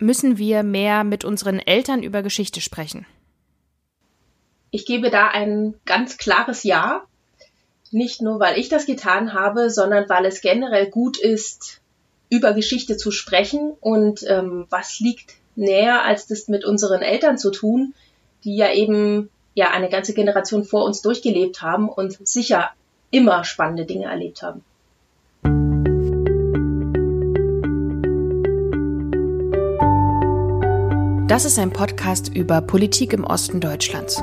Müssen wir mehr mit unseren Eltern über Geschichte sprechen? Ich gebe da ein ganz klares Ja. Nicht nur, weil ich das getan habe, sondern weil es generell gut ist, über Geschichte zu sprechen. Und ähm, was liegt näher, als das mit unseren Eltern zu tun, die ja eben ja eine ganze Generation vor uns durchgelebt haben und sicher immer spannende Dinge erlebt haben. Das ist ein Podcast über Politik im Osten Deutschlands.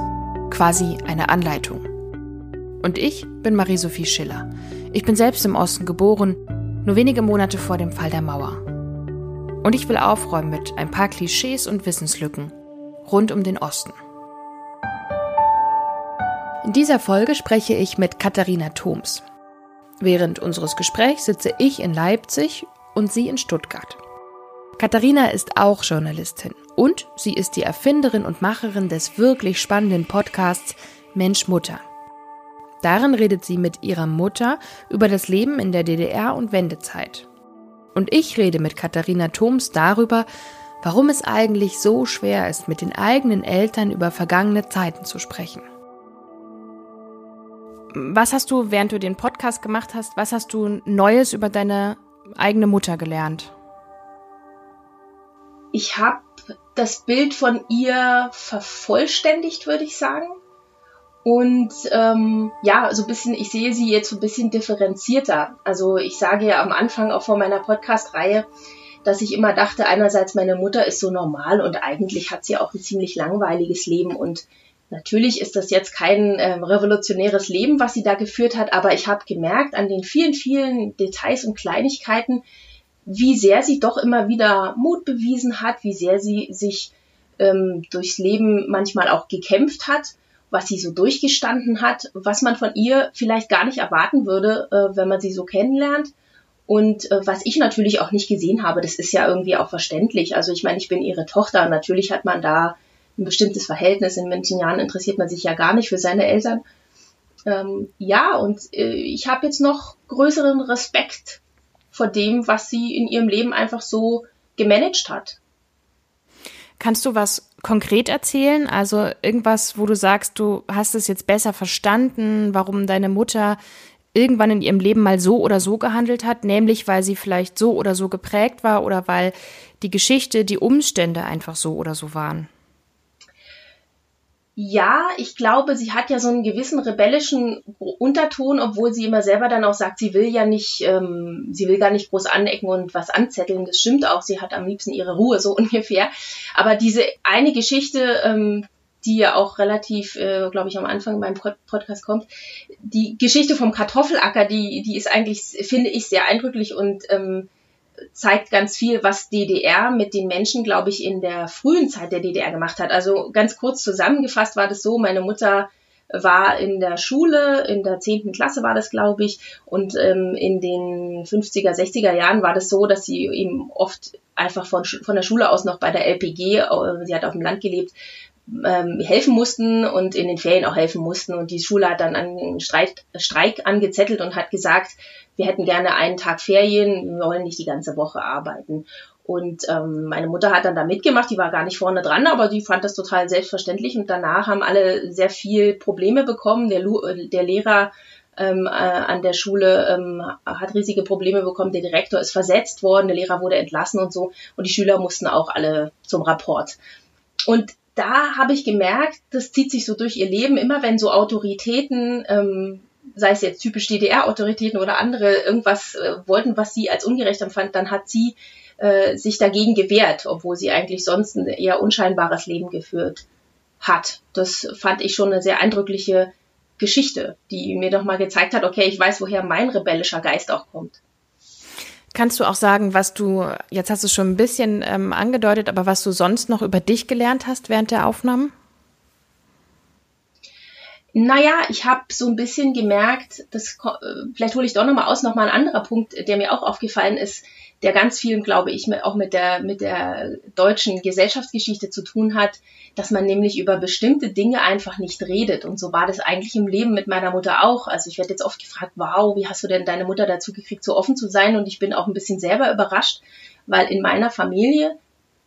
Quasi eine Anleitung. Und ich bin Marie-Sophie Schiller. Ich bin selbst im Osten geboren, nur wenige Monate vor dem Fall der Mauer. Und ich will aufräumen mit ein paar Klischees und Wissenslücken rund um den Osten. In dieser Folge spreche ich mit Katharina Thoms. Während unseres Gesprächs sitze ich in Leipzig und sie in Stuttgart. Katharina ist auch Journalistin und sie ist die Erfinderin und Macherin des wirklich spannenden Podcasts Mensch Mutter. Darin redet sie mit ihrer Mutter über das Leben in der DDR und Wendezeit. Und ich rede mit Katharina Thoms darüber, warum es eigentlich so schwer ist, mit den eigenen Eltern über vergangene Zeiten zu sprechen. Was hast du, während du den Podcast gemacht hast, was hast du Neues über deine eigene Mutter gelernt? Ich habe das Bild von ihr vervollständigt, würde ich sagen. Und ähm, ja, so ein bisschen, ich sehe sie jetzt so ein bisschen differenzierter. Also ich sage ja am Anfang auch vor meiner Podcast-Reihe, dass ich immer dachte, einerseits meine Mutter ist so normal und eigentlich hat sie auch ein ziemlich langweiliges Leben und Natürlich ist das jetzt kein äh, revolutionäres Leben, was sie da geführt hat, aber ich habe gemerkt an den vielen, vielen Details und Kleinigkeiten, wie sehr sie doch immer wieder Mut bewiesen hat, wie sehr sie sich ähm, durchs Leben manchmal auch gekämpft hat, was sie so durchgestanden hat, was man von ihr vielleicht gar nicht erwarten würde, äh, wenn man sie so kennenlernt. Und äh, was ich natürlich auch nicht gesehen habe, das ist ja irgendwie auch verständlich. Also ich meine, ich bin ihre Tochter, natürlich hat man da ein bestimmtes Verhältnis. In manchen Jahren interessiert man sich ja gar nicht für seine Eltern. Ähm, ja, und äh, ich habe jetzt noch größeren Respekt vor dem, was sie in ihrem Leben einfach so gemanagt hat. Kannst du was konkret erzählen? Also irgendwas, wo du sagst, du hast es jetzt besser verstanden, warum deine Mutter irgendwann in ihrem Leben mal so oder so gehandelt hat, nämlich weil sie vielleicht so oder so geprägt war oder weil die Geschichte, die Umstände einfach so oder so waren. Ja, ich glaube, sie hat ja so einen gewissen rebellischen Unterton, obwohl sie immer selber dann auch sagt, sie will ja nicht, ähm, sie will gar nicht groß anecken und was anzetteln. Das stimmt auch, sie hat am liebsten ihre Ruhe, so ungefähr. Aber diese eine Geschichte, ähm, die ja auch relativ, äh, glaube ich, am Anfang meinem Podcast kommt, die Geschichte vom Kartoffelacker, die, die ist eigentlich, finde ich, sehr eindrücklich und ähm, zeigt ganz viel, was DDR mit den Menschen, glaube ich, in der frühen Zeit der DDR gemacht hat. Also ganz kurz zusammengefasst war das so, meine Mutter war in der Schule, in der zehnten Klasse war das, glaube ich, und ähm, in den 50er, 60er Jahren war das so, dass sie eben oft einfach von, von der Schule aus noch bei der LPG, äh, sie hat auf dem Land gelebt, ähm, helfen mussten und in den Ferien auch helfen mussten. Und die Schule hat dann einen Streik, Streik angezettelt und hat gesagt, wir hätten gerne einen Tag Ferien, wir wollen nicht die ganze Woche arbeiten. Und ähm, meine Mutter hat dann da mitgemacht, die war gar nicht vorne dran, aber die fand das total selbstverständlich. Und danach haben alle sehr viel Probleme bekommen. Der, der Lehrer ähm, äh, an der Schule ähm, hat riesige Probleme bekommen. Der Direktor ist versetzt worden, der Lehrer wurde entlassen und so. Und die Schüler mussten auch alle zum Rapport. Und da habe ich gemerkt, das zieht sich so durch ihr Leben, immer wenn so Autoritäten ähm, sei es jetzt typisch DDR-Autoritäten oder andere, irgendwas äh, wollten, was sie als ungerecht empfand, dann hat sie äh, sich dagegen gewehrt, obwohl sie eigentlich sonst ein eher unscheinbares Leben geführt hat. Das fand ich schon eine sehr eindrückliche Geschichte, die mir doch mal gezeigt hat, okay, ich weiß, woher mein rebellischer Geist auch kommt. Kannst du auch sagen, was du, jetzt hast du schon ein bisschen ähm, angedeutet, aber was du sonst noch über dich gelernt hast während der Aufnahmen? Naja, ich habe so ein bisschen gemerkt, das, äh, vielleicht hole ich doch nochmal aus, nochmal ein anderer Punkt, der mir auch aufgefallen ist, der ganz viel, glaube ich, auch mit der, mit der deutschen Gesellschaftsgeschichte zu tun hat, dass man nämlich über bestimmte Dinge einfach nicht redet. Und so war das eigentlich im Leben mit meiner Mutter auch. Also ich werde jetzt oft gefragt, wow, wie hast du denn deine Mutter dazu gekriegt, so offen zu sein? Und ich bin auch ein bisschen selber überrascht, weil in meiner Familie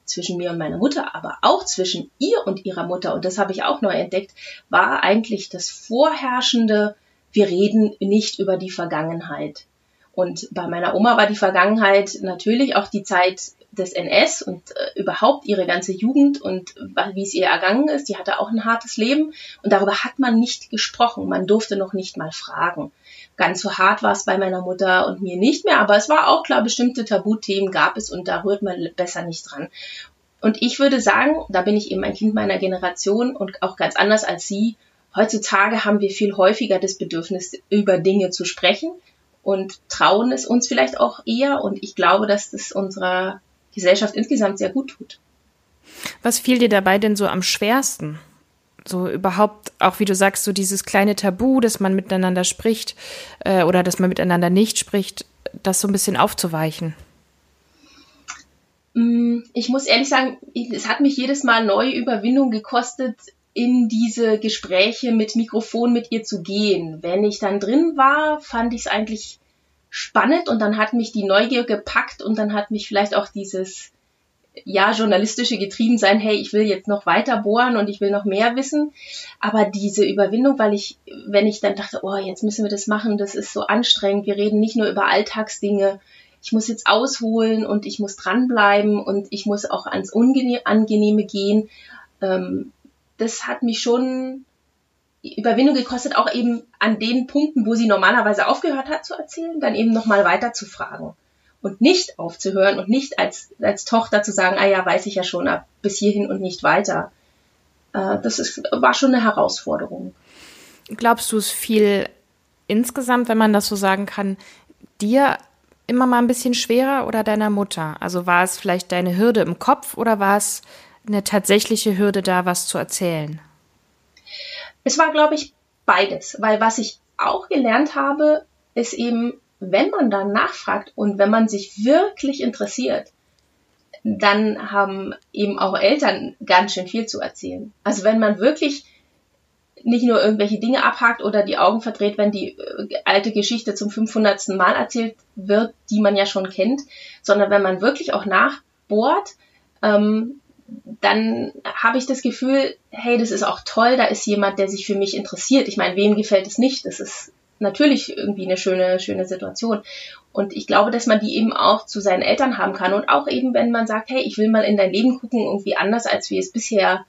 zwischen mir und meiner Mutter, aber auch zwischen ihr und ihrer Mutter, und das habe ich auch neu entdeckt, war eigentlich das vorherrschende, wir reden nicht über die Vergangenheit. Und bei meiner Oma war die Vergangenheit natürlich auch die Zeit des NS und äh, überhaupt ihre ganze Jugend und wie es ihr ergangen ist. Die hatte auch ein hartes Leben und darüber hat man nicht gesprochen. Man durfte noch nicht mal fragen. Ganz so hart war es bei meiner Mutter und mir nicht mehr, aber es war auch klar, bestimmte Tabuthemen gab es und da rührt man besser nicht dran. Und ich würde sagen, da bin ich eben ein Kind meiner Generation und auch ganz anders als Sie. Heutzutage haben wir viel häufiger das Bedürfnis, über Dinge zu sprechen und trauen es uns vielleicht auch eher. Und ich glaube, dass das unserer Gesellschaft insgesamt sehr gut tut. Was fiel dir dabei denn so am schwersten? So überhaupt, auch wie du sagst, so dieses kleine Tabu, dass man miteinander spricht äh, oder dass man miteinander nicht spricht, das so ein bisschen aufzuweichen. Mm, ich muss ehrlich sagen, es hat mich jedes Mal neue Überwindung gekostet, in diese Gespräche mit Mikrofon mit ihr zu gehen. Wenn ich dann drin war, fand ich es eigentlich spannend und dann hat mich die Neugier gepackt und dann hat mich vielleicht auch dieses ja journalistische getrieben sein, hey, ich will jetzt noch weiter bohren und ich will noch mehr wissen, aber diese Überwindung, weil ich wenn ich dann dachte, oh, jetzt müssen wir das machen, das ist so anstrengend, wir reden nicht nur über Alltagsdinge, ich muss jetzt ausholen und ich muss dranbleiben und ich muss auch ans Unangenehme gehen. Ähm, das hat mich schon Überwindung gekostet, auch eben an den Punkten, wo sie normalerweise aufgehört hat zu erzählen, dann eben nochmal weiter zu fragen. Und nicht aufzuhören und nicht als, als Tochter zu sagen, ah ja, weiß ich ja schon, ab bis hierhin und nicht weiter. Äh, das ist, war schon eine Herausforderung. Glaubst du es viel insgesamt, wenn man das so sagen kann, dir immer mal ein bisschen schwerer oder deiner Mutter? Also war es vielleicht deine Hürde im Kopf oder war es eine tatsächliche Hürde da, was zu erzählen? Es war, glaube ich, beides, weil was ich auch gelernt habe, ist eben, wenn man dann nachfragt und wenn man sich wirklich interessiert, dann haben eben auch Eltern ganz schön viel zu erzählen. Also wenn man wirklich nicht nur irgendwelche Dinge abhakt oder die Augen verdreht, wenn die äh, alte Geschichte zum 500. Mal erzählt wird, die man ja schon kennt, sondern wenn man wirklich auch nachbohrt, ähm, dann habe ich das Gefühl, hey, das ist auch toll, da ist jemand, der sich für mich interessiert. Ich meine, wem gefällt es nicht? Das ist natürlich irgendwie eine schöne, schöne Situation. Und ich glaube, dass man die eben auch zu seinen Eltern haben kann. Und auch eben, wenn man sagt, hey, ich will mal in dein Leben gucken, irgendwie anders, als wir es bisher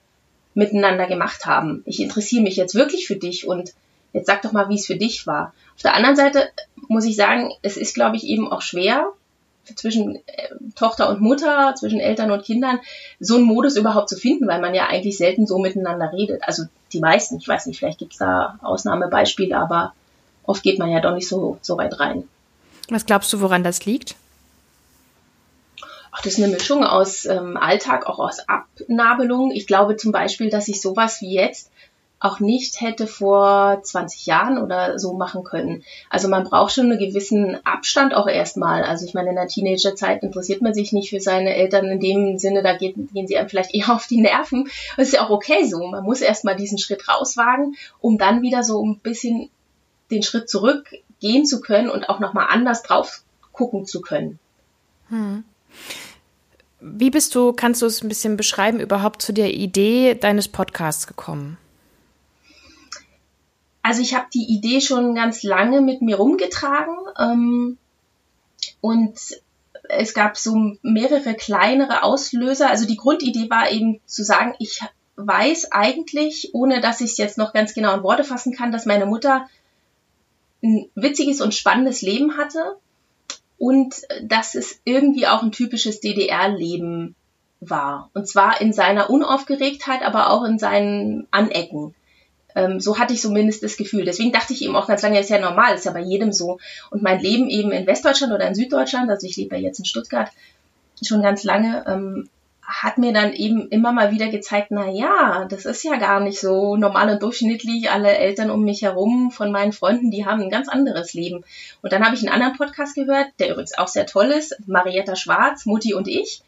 miteinander gemacht haben. Ich interessiere mich jetzt wirklich für dich und jetzt sag doch mal, wie es für dich war. Auf der anderen Seite muss ich sagen, es ist, glaube ich, eben auch schwer, zwischen äh, Tochter und Mutter, zwischen Eltern und Kindern, so einen Modus überhaupt zu finden, weil man ja eigentlich selten so miteinander redet. Also die meisten, ich weiß nicht, vielleicht gibt es da Ausnahmebeispiele, aber oft geht man ja doch nicht so, so weit rein. Was glaubst du, woran das liegt? Ach, das ist eine Mischung aus ähm, Alltag, auch aus Abnabelung. Ich glaube zum Beispiel, dass ich sowas wie jetzt auch nicht hätte vor 20 Jahren oder so machen können. Also man braucht schon einen gewissen Abstand auch erstmal. Also ich meine, in der Teenagerzeit interessiert man sich nicht für seine Eltern in dem Sinne, da geht, gehen sie einem vielleicht eher auf die Nerven. Das ist ja auch okay so. Man muss erstmal diesen Schritt rauswagen, um dann wieder so ein bisschen den Schritt zurückgehen zu können und auch nochmal anders drauf gucken zu können. Hm. Wie bist du, kannst du es ein bisschen beschreiben, überhaupt zu der Idee deines Podcasts gekommen? Also ich habe die Idee schon ganz lange mit mir rumgetragen ähm, und es gab so mehrere kleinere Auslöser. Also die Grundidee war eben zu sagen, ich weiß eigentlich, ohne dass ich es jetzt noch ganz genau in Worte fassen kann, dass meine Mutter ein witziges und spannendes Leben hatte und dass es irgendwie auch ein typisches DDR-Leben war. Und zwar in seiner Unaufgeregtheit, aber auch in seinen Anecken. Ähm, so hatte ich zumindest das Gefühl. Deswegen dachte ich eben auch ganz lange, ist ja normal, ist ja bei jedem so. Und mein Leben eben in Westdeutschland oder in Süddeutschland, also ich lebe ja jetzt in Stuttgart schon ganz lange, ähm, hat mir dann eben immer mal wieder gezeigt, na ja, das ist ja gar nicht so normal und durchschnittlich. Alle Eltern um mich herum von meinen Freunden, die haben ein ganz anderes Leben. Und dann habe ich einen anderen Podcast gehört, der übrigens auch sehr toll ist, Marietta Schwarz, Mutti und ich.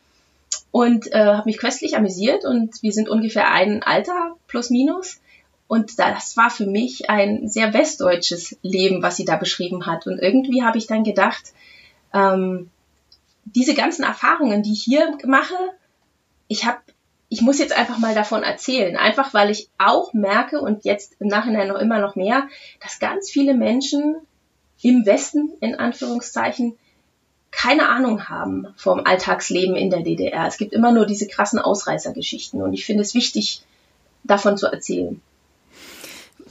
Und äh, habe mich köstlich amüsiert und wir sind ungefähr ein Alter plus minus. Und das war für mich ein sehr westdeutsches Leben, was sie da beschrieben hat. Und irgendwie habe ich dann gedacht, ähm, diese ganzen Erfahrungen, die ich hier mache, ich habe ich muss jetzt einfach mal davon erzählen, einfach weil ich auch merke und jetzt im Nachhinein noch immer noch mehr, dass ganz viele Menschen im Westen in Anführungszeichen keine Ahnung haben vom Alltagsleben in der DDR. Es gibt immer nur diese krassen Ausreißergeschichten und ich finde es wichtig, davon zu erzählen.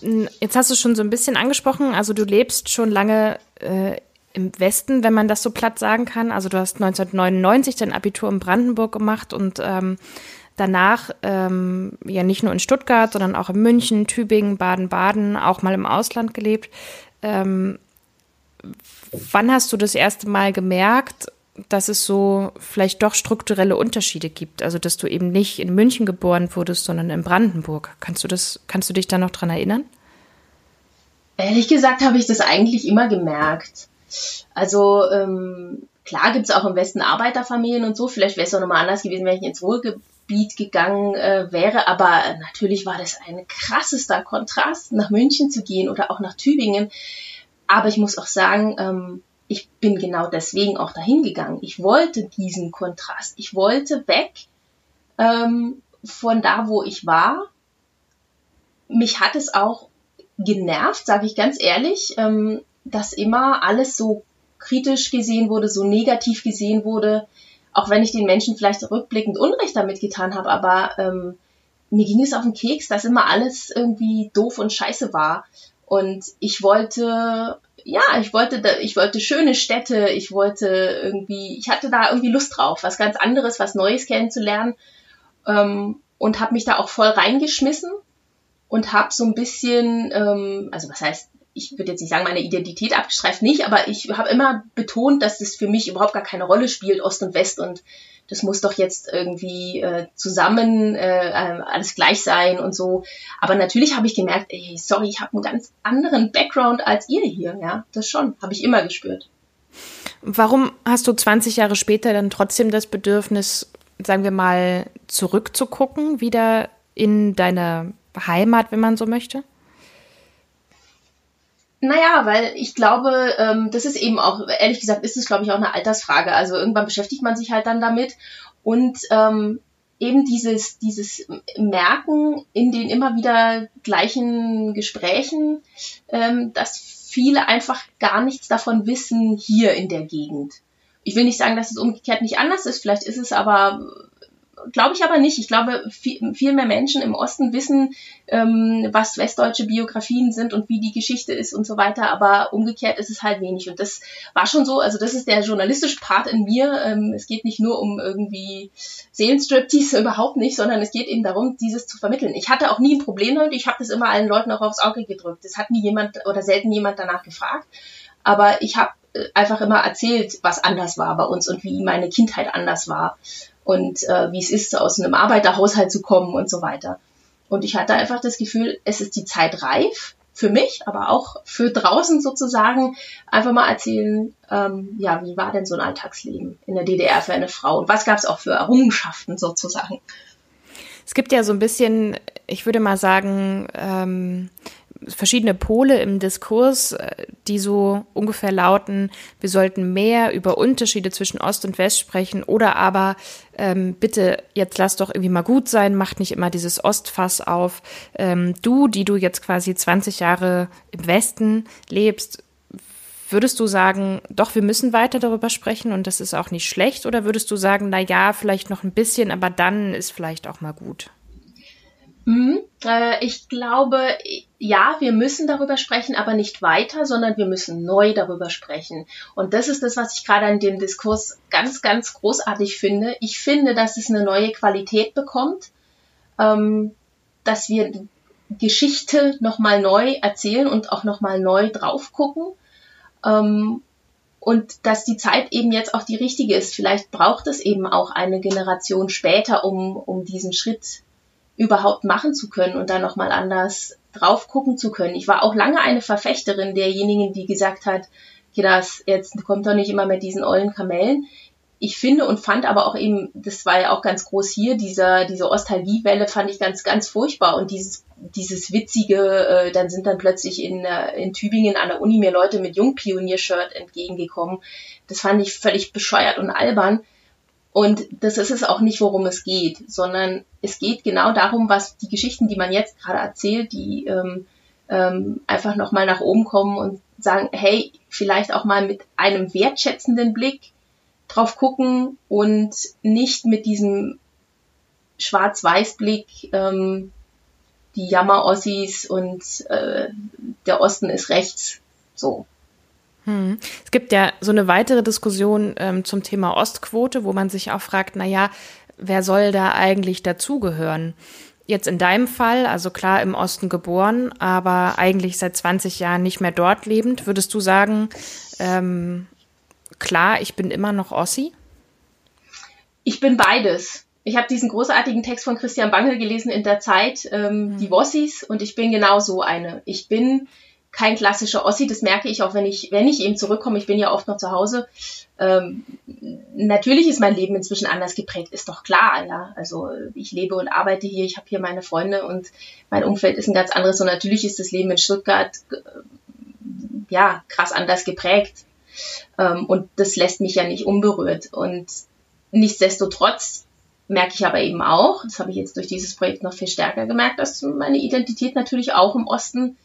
Jetzt hast du schon so ein bisschen angesprochen, also du lebst schon lange äh, im Westen, wenn man das so platt sagen kann. Also du hast 1999 dein Abitur in Brandenburg gemacht und ähm, danach ähm, ja nicht nur in Stuttgart, sondern auch in München, Tübingen, Baden-Baden, auch mal im Ausland gelebt. Ähm, wann hast du das erste Mal gemerkt, dass es so vielleicht doch strukturelle Unterschiede gibt? Also dass du eben nicht in München geboren wurdest, sondern in Brandenburg. Kannst du das, kannst du dich da noch dran erinnern? Ehrlich gesagt habe ich das eigentlich immer gemerkt. Also ähm, klar gibt es auch im Westen Arbeiterfamilien und so. Vielleicht wäre es auch nochmal anders gewesen, wenn ich ins Ruhrgebiet Gebiet gegangen äh, wäre. Aber natürlich war das ein krassester Kontrast, nach München zu gehen oder auch nach Tübingen. Aber ich muss auch sagen, ähm, ich bin genau deswegen auch dahin gegangen. Ich wollte diesen Kontrast. Ich wollte weg ähm, von da, wo ich war. Mich hat es auch genervt, sage ich ganz ehrlich, ähm, dass immer alles so kritisch gesehen wurde, so negativ gesehen wurde auch wenn ich den Menschen vielleicht rückblickend Unrecht damit getan habe, aber ähm, mir ging es auf den Keks, dass immer alles irgendwie doof und scheiße war. Und ich wollte, ja, ich wollte, ich wollte schöne Städte, ich wollte irgendwie, ich hatte da irgendwie Lust drauf, was ganz anderes, was Neues kennenzulernen ähm, und habe mich da auch voll reingeschmissen und habe so ein bisschen, ähm, also was heißt ich würde jetzt nicht sagen, meine Identität abgestreift nicht, aber ich habe immer betont, dass das für mich überhaupt gar keine Rolle spielt, Ost und West und das muss doch jetzt irgendwie äh, zusammen äh, ähm, alles gleich sein und so. Aber natürlich habe ich gemerkt, ey, sorry, ich habe einen ganz anderen Background als ihr hier, ja, das schon, habe ich immer gespürt. Warum hast du 20 Jahre später dann trotzdem das Bedürfnis, sagen wir mal, zurückzugucken, wieder in deine Heimat, wenn man so möchte? Naja, weil ich glaube, ähm, das ist eben auch, ehrlich gesagt, ist es, glaube ich, auch eine Altersfrage. Also irgendwann beschäftigt man sich halt dann damit. Und ähm, eben dieses, dieses Merken in den immer wieder gleichen Gesprächen, ähm, dass viele einfach gar nichts davon wissen hier in der Gegend. Ich will nicht sagen, dass es umgekehrt nicht anders ist, vielleicht ist es aber glaube ich aber nicht. Ich glaube, viel, viel mehr Menschen im Osten wissen, ähm, was westdeutsche Biografien sind und wie die Geschichte ist und so weiter. Aber umgekehrt ist es halt wenig. Und das war schon so, also das ist der journalistische Part in mir. Ähm, es geht nicht nur um irgendwie Seelenstriptease, überhaupt nicht, sondern es geht eben darum, dieses zu vermitteln. Ich hatte auch nie ein Problem damit. Ich habe das immer allen Leuten auch aufs Auge gedrückt. Es hat nie jemand oder selten jemand danach gefragt. Aber ich habe äh, einfach immer erzählt, was anders war bei uns und wie meine Kindheit anders war und äh, wie es ist, aus einem Arbeiterhaushalt zu kommen und so weiter. Und ich hatte einfach das Gefühl, es ist die Zeit reif für mich, aber auch für draußen sozusagen, einfach mal erzählen, ähm, ja, wie war denn so ein Alltagsleben in der DDR für eine Frau und was gab es auch für Errungenschaften sozusagen. Es gibt ja so ein bisschen, ich würde mal sagen, ähm, verschiedene Pole im Diskurs, äh, die so ungefähr lauten, wir sollten mehr über Unterschiede zwischen Ost und West sprechen oder aber ähm, bitte jetzt lass doch irgendwie mal gut sein, mach nicht immer dieses Ostfass auf. Ähm, du, die du jetzt quasi 20 Jahre im Westen lebst, würdest du sagen, doch, wir müssen weiter darüber sprechen und das ist auch nicht schlecht oder würdest du sagen, na ja, vielleicht noch ein bisschen, aber dann ist vielleicht auch mal gut? Mhm. Äh, ich glaube, ja, wir müssen darüber sprechen, aber nicht weiter, sondern wir müssen neu darüber sprechen. Und das ist das, was ich gerade an dem Diskurs ganz, ganz großartig finde. Ich finde, dass es eine neue Qualität bekommt, ähm, dass wir Geschichte nochmal neu erzählen und auch nochmal neu drauf gucken. Ähm, und dass die Zeit eben jetzt auch die richtige ist. Vielleicht braucht es eben auch eine Generation später, um, um diesen Schritt überhaupt machen zu können und da nochmal anders drauf gucken zu können. Ich war auch lange eine Verfechterin derjenigen, die gesagt hat, das jetzt kommt doch nicht immer mit diesen ollen Kamellen. Ich finde und fand aber auch eben, das war ja auch ganz groß hier, dieser, diese Ostalgiewelle fand ich ganz, ganz furchtbar und dieses, dieses witzige, äh, dann sind dann plötzlich in, äh, in Tübingen an der Uni mir Leute mit Jungpionier-Shirt entgegengekommen. Das fand ich völlig bescheuert und albern Und das ist es auch nicht, worum es geht, sondern es geht genau darum, was die Geschichten, die man jetzt gerade erzählt, die ähm, ähm, einfach nochmal nach oben kommen und sagen, hey, vielleicht auch mal mit einem wertschätzenden Blick drauf gucken und nicht mit diesem Schwarz-Weiß-Blick, ähm, die Jammer-Ossis und äh, der Osten ist rechts. So. Hm. Es gibt ja so eine weitere Diskussion ähm, zum Thema Ostquote, wo man sich auch fragt, na ja, wer soll da eigentlich dazugehören? Jetzt in deinem Fall, also klar im Osten geboren, aber eigentlich seit 20 Jahren nicht mehr dort lebend, würdest du sagen, ähm, klar, ich bin immer noch Ossi? Ich bin beides. Ich habe diesen großartigen Text von Christian Bangel gelesen in der Zeit, ähm, mhm. die Wossis, und ich bin genau so eine. Ich bin kein klassischer Ossi, das merke ich auch, wenn ich, wenn ich eben zurückkomme. Ich bin ja oft noch zu Hause. Ähm, natürlich ist mein Leben inzwischen anders geprägt, ist doch klar, ja. Also ich lebe und arbeite hier, ich habe hier meine Freunde und mein Umfeld ist ein ganz anderes und natürlich ist das Leben in Stuttgart äh, ja krass anders geprägt. Ähm, und das lässt mich ja nicht unberührt. Und nichtsdestotrotz merke ich aber eben auch, das habe ich jetzt durch dieses Projekt noch viel stärker gemerkt, dass meine Identität natürlich auch im Osten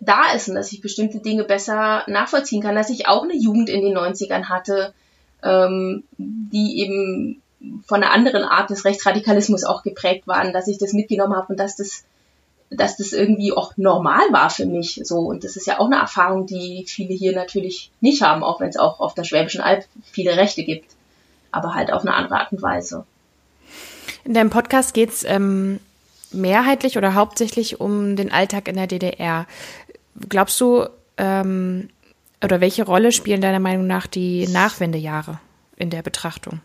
da ist und dass ich bestimmte Dinge besser nachvollziehen kann, dass ich auch eine Jugend in den 90ern hatte, ähm, die eben von einer anderen Art des Rechtsradikalismus auch geprägt waren, dass ich das mitgenommen habe und dass das, dass das irgendwie auch normal war für mich. So und das ist ja auch eine Erfahrung, die viele hier natürlich nicht haben, auch wenn es auch auf der Schwäbischen Alb viele Rechte gibt, aber halt auf eine andere Art und Weise. In deinem Podcast geht es ähm, mehrheitlich oder hauptsächlich um den Alltag in der DDR. Glaubst du, ähm, oder welche Rolle spielen deiner Meinung nach die Nachwendejahre in der Betrachtung?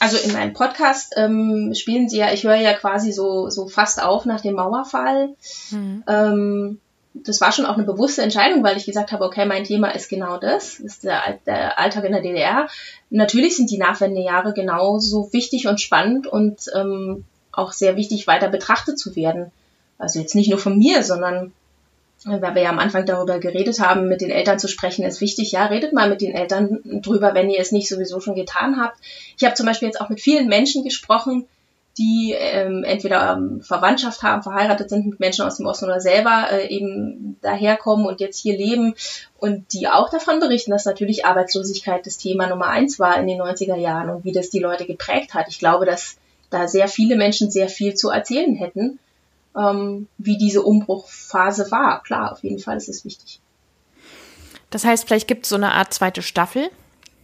Also in meinem Podcast ähm, spielen sie ja, ich höre ja quasi so, so fast auf nach dem Mauerfall. Mhm. Ähm, das war schon auch eine bewusste Entscheidung, weil ich gesagt habe, okay, mein Thema ist genau das, ist der, der Alltag in der DDR. Natürlich sind die Nachwendejahre genauso wichtig und spannend und ähm, auch sehr wichtig, weiter betrachtet zu werden. Also jetzt nicht nur von mir, sondern weil wir ja am Anfang darüber geredet haben, mit den Eltern zu sprechen, ist wichtig. Ja, redet mal mit den Eltern drüber, wenn ihr es nicht sowieso schon getan habt. Ich habe zum Beispiel jetzt auch mit vielen Menschen gesprochen, die ähm, entweder ähm, Verwandtschaft haben, verheiratet sind mit Menschen aus dem Osten oder selber äh, eben daherkommen und jetzt hier leben und die auch davon berichten, dass natürlich Arbeitslosigkeit das Thema Nummer eins war in den 90er Jahren und wie das die Leute geprägt hat. Ich glaube, dass da sehr viele Menschen sehr viel zu erzählen hätten, ähm, wie diese Umbruchphase war. Klar, auf jeden Fall ist es wichtig. Das heißt, vielleicht gibt es so eine Art zweite Staffel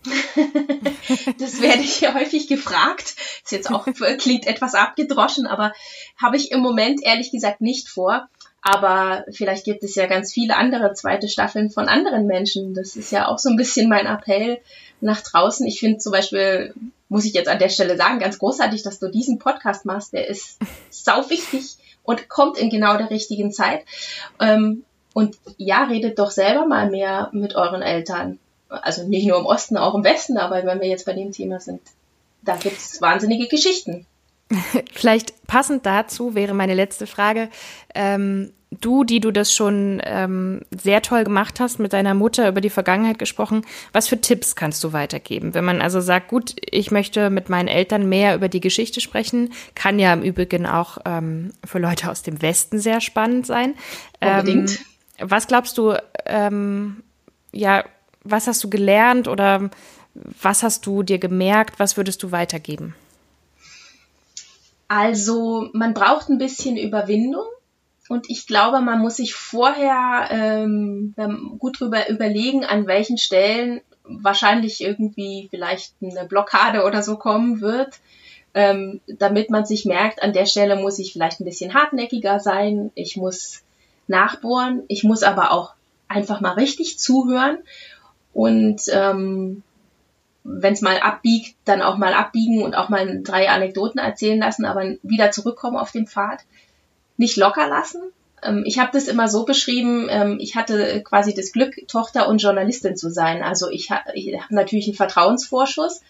das werde ich ja häufig gefragt. Ist jetzt auch klingt etwas abgedroschen, aber habe ich im Moment ehrlich gesagt nicht vor. Aber vielleicht gibt es ja ganz viele andere zweite Staffeln von anderen Menschen. Das ist ja auch so ein bisschen mein Appell nach draußen. Ich finde zum Beispiel, muss ich jetzt an der Stelle sagen, ganz großartig, dass du diesen Podcast machst. Der ist sau wichtig und kommt in genau der richtigen Zeit. Ähm, und ja, redet doch selber mal mehr mit euren Eltern also nicht nur im Osten, auch im Westen, aber wenn wir jetzt bei dem Thema sind, da gibt es wahnsinnige Geschichten. Vielleicht passend dazu wäre meine letzte Frage. Ähm, du, die du das schon ähm, sehr toll gemacht hast, mit deiner Mutter über die Vergangenheit gesprochen, was für Tipps kannst du weitergeben? Wenn man also sagt, gut, ich möchte mit meinen Eltern mehr über die Geschichte sprechen, kann ja im Übrigen auch ähm, für Leute aus dem Westen sehr spannend sein. Unbedingt. Ähm, was glaubst du, ähm, ja, was hast du gelernt oder was hast du dir gemerkt? Was würdest du weitergeben? Also man braucht ein bisschen Überwindung und ich glaube, man muss sich vorher ähm, gut drüber überlegen, an welchen Stellen wahrscheinlich irgendwie vielleicht eine Blockade oder so kommen wird, ähm, damit man sich merkt, an der Stelle muss ich vielleicht ein bisschen hartnäckiger sein, ich muss nachbohren, ich muss aber auch einfach mal richtig zuhören und ähm, wenn es mal abbiegt, dann auch mal abbiegen und auch mal drei Anekdoten erzählen lassen, aber wieder zurückkommen auf den Pfad, nicht locker lassen. Ähm, ich habe das immer so beschrieben, ähm, ich hatte quasi das Glück, Tochter und Journalistin zu sein. Also ich, ich habe natürlich einen Vertrauensvorschuss.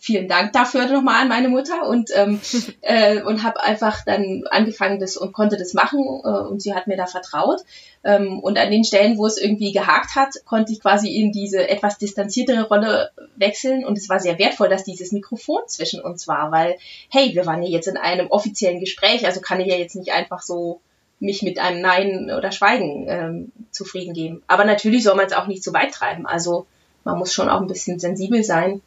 Vielen Dank dafür nochmal an meine Mutter und ähm, äh, und habe einfach dann angefangen das und konnte das machen äh, und sie hat mir da vertraut ähm, und an den Stellen, wo es irgendwie gehakt hat, konnte ich quasi in diese etwas distanziertere Rolle wechseln und es war sehr wertvoll, dass dieses Mikrofon zwischen uns war, weil hey, wir waren ja jetzt in einem offiziellen Gespräch, also kann ich ja jetzt nicht einfach so mich mit einem Nein oder Schweigen ähm, zufrieden geben. Aber natürlich soll man es auch nicht zu weit treiben. Also man muss schon auch ein bisschen sensibel sein,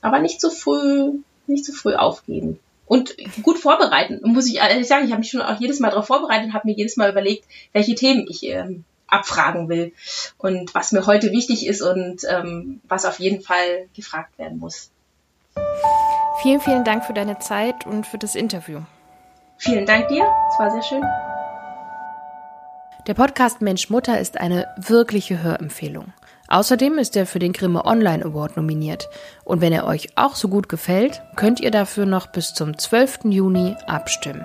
aber nicht zu früh, nicht zu früh aufgeben. Und gut vorbereiten, muss ich ehrlich sagen. Ich habe mich schon auch jedes Mal darauf vorbereitet und habe mir jedes Mal überlegt, welche Themen ich ähm, abfragen will und was mir heute wichtig ist und ähm, was auf jeden Fall gefragt werden muss. Vielen, vielen Dank für deine Zeit und für das Interview. Vielen Dank dir, es war sehr schön. Der Podcast Mensch Mutter ist eine wirkliche Hörempfehlung. Außerdem ist er für den Grimme Online Award nominiert. Und wenn er euch auch so gut gefällt, könnt ihr dafür noch bis zum 12. Juni abstimmen.